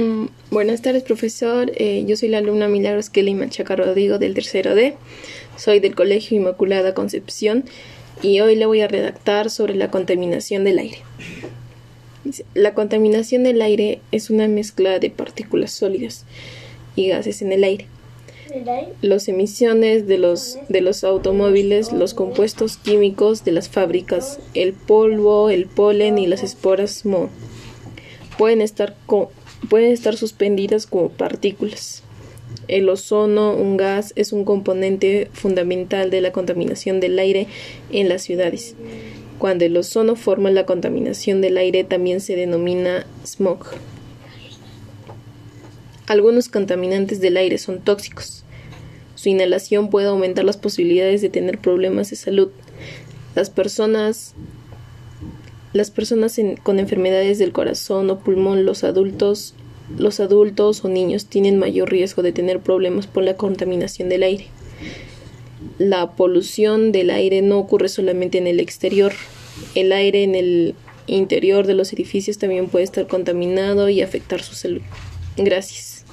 Mm, buenas tardes, profesor. Eh, yo soy la alumna Milagros Kelly Machaca Rodrigo del tercero D. Soy del Colegio Inmaculada Concepción y hoy le voy a redactar sobre la contaminación del aire. La contaminación del aire es una mezcla de partículas sólidas y gases en el aire. Las emisiones de los, de los automóviles, los compuestos químicos de las fábricas, el polvo, el polen y las esporas pueden estar con, pueden estar suspendidas como partículas. El ozono, un gas, es un componente fundamental de la contaminación del aire en las ciudades. Cuando el ozono forma la contaminación del aire también se denomina smog. Algunos contaminantes del aire son tóxicos. Su inhalación puede aumentar las posibilidades de tener problemas de salud. Las personas las personas con enfermedades del corazón o pulmón, los adultos, los adultos o niños tienen mayor riesgo de tener problemas por la contaminación del aire. La polución del aire no ocurre solamente en el exterior. El aire en el interior de los edificios también puede estar contaminado y afectar su salud. Gracias.